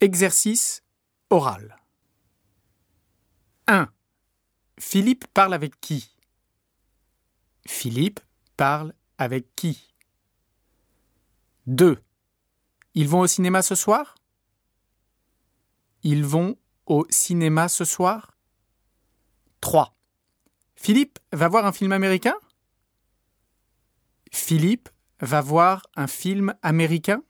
Exercice oral. 1. Philippe parle avec qui? Philippe parle avec qui? 2. Ils vont au cinéma ce soir? Ils vont au cinéma ce soir? 3. Philippe va voir un film américain? Philippe va voir un film américain?